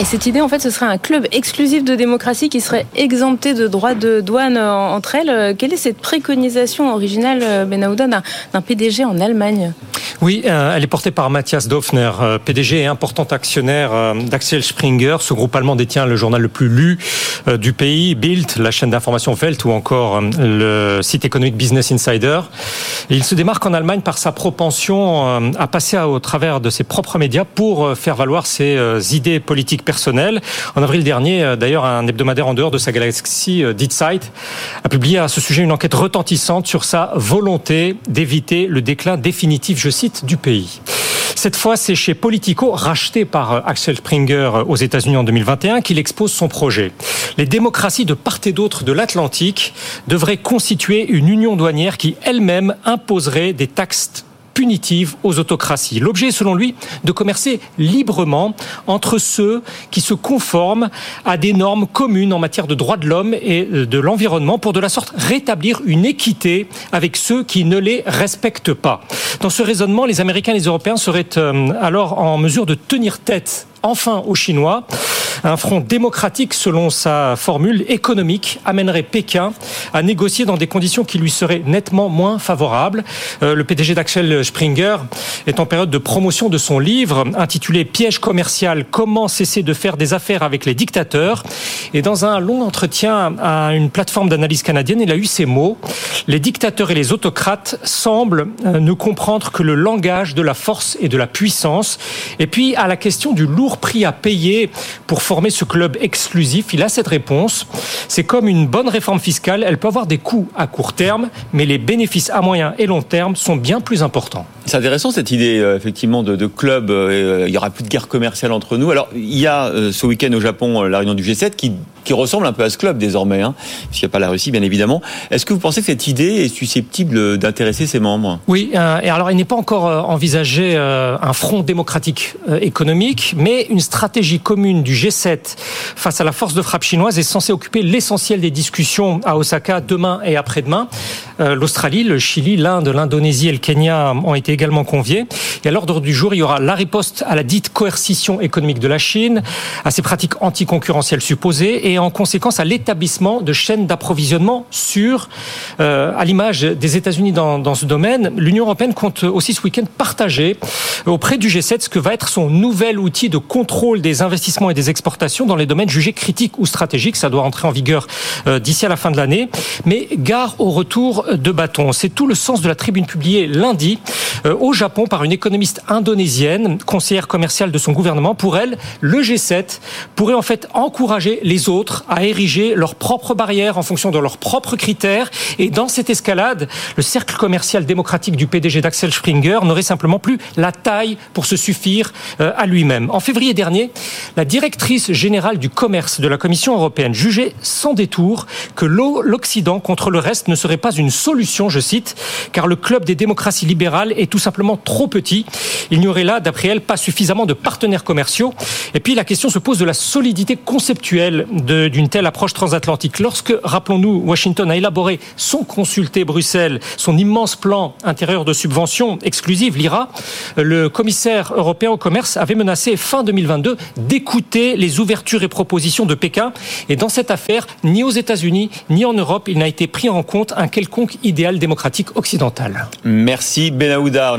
Et cette idée, en fait, ce serait un club exclusif de démocratie qui serait exempté de droits de douane entre elles. Quelle est cette préconisation originale, Benahouda, d'un PDG en Allemagne? Oui, euh, elle est portée par Matthias Dofner, euh, PDG et important actionnaire euh, d'Axel Springer. Ce groupe allemand détient le journal le plus lu du pays, Bild, la chaîne d'information Welt ou encore le site économique Business Insider. il se démarque en Allemagne par sa propension à passer au travers de ses propres médias pour faire valoir ses idées politiques En avril dernier, d'ailleurs, un hebdomadaire en dehors de sa galaxie, Die Zeit, a publié à ce sujet une enquête retentissante sur sa volonté d'éviter le déclin définitif, je cite, du pays. Cette fois, c'est chez Politico, racheté par euh, Axel Springer euh, aux États-Unis en 2021, qu'il expose son projet. Les démocraties de part et d'autre de l'Atlantique devraient constituer une union douanière qui elle-même imposerait des taxes punitive aux autocraties. L'objet est, selon lui, de commercer librement entre ceux qui se conforment à des normes communes en matière de droits de l'homme et de l'environnement pour de la sorte rétablir une équité avec ceux qui ne les respectent pas. Dans ce raisonnement, les Américains et les Européens seraient euh, alors en mesure de tenir tête enfin aux Chinois un front démocratique, selon sa formule économique, amènerait Pékin à négocier dans des conditions qui lui seraient nettement moins favorables. Euh, le PDG d'Axel Springer est en période de promotion de son livre intitulé Piège commercial, comment cesser de faire des affaires avec les dictateurs. Et dans un long entretien à une plateforme d'analyse canadienne, il a eu ces mots. Les dictateurs et les autocrates semblent euh, ne comprendre que le langage de la force et de la puissance. Et puis, à la question du lourd prix à payer pour former ce club exclusif Il a cette réponse. C'est comme une bonne réforme fiscale, elle peut avoir des coûts à court terme, mais les bénéfices à moyen et long terme sont bien plus importants. C'est intéressant cette idée euh, effectivement de, club. Euh, il y aura plus de guerre commerciale entre nous. Alors il y a euh, ce week-end au Japon la réunion du G7 qui qui ressemble un peu à ce club désormais, hein, puisqu'il n'y a pas la Russie, bien évidemment. Est-ce que vous pensez que cette idée est susceptible d'intéresser ses membres? Oui, euh, et alors il n'est pas encore euh, envisagé euh, un front démocratique économique, mais une stratégie commune du G7 face à la force de frappe chinoise est censée occuper l'essentiel des discussions à Osaka demain et après-demain. L'Australie, le Chili, l'Inde, l'Indonésie et le Kenya ont été également conviés. Et à l'ordre du jour, il y aura la riposte à la dite coercition économique de la Chine, à ses pratiques anticoncurrentielles supposées en conséquence à l'établissement de chaînes d'approvisionnement sûres. Euh, à l'image des États-Unis dans, dans, ce domaine, l'Union européenne compte aussi ce week-end partager auprès du G7 ce que va être son nouvel outil de contrôle des investissements et des exportations dans les domaines jugés critiques ou stratégiques. Ça doit entrer en vigueur euh, d'ici à la fin de l'année. Mais gare au retour de bâton. C'est tout le sens de la tribune publiée lundi euh, au Japon par une économiste indonésienne, conseillère commerciale de son gouvernement. Pour elle, le G7 pourrait en fait encourager les autres à ériger leurs propres barrières en fonction de leurs propres critères. Et dans cette escalade, le cercle commercial démocratique du PDG d'Axel Springer n'aurait simplement plus la taille pour se suffire euh, à lui-même. En février dernier, la directrice générale du commerce de la Commission européenne jugeait sans détour que l'Occident contre le reste ne serait pas une solution, je cite, car le club des démocraties libérales est tout simplement trop petit. Il n'y aurait là, d'après elle, pas suffisamment de partenaires commerciaux. Et puis la question se pose de la solidité conceptuelle d'une telle approche transatlantique. Lorsque, rappelons-nous, Washington a élaboré son consulté Bruxelles, son immense plan intérieur de subvention exclusive, l'IRA, le commissaire européen au commerce avait menacé fin 2022 d'écouter les ouvertures et propositions de Pékin. Et dans cette affaire, ni aux États-Unis, ni en Europe, il n'a été pris en compte un quelconque idéal démocratique occidental. Merci Benahouda.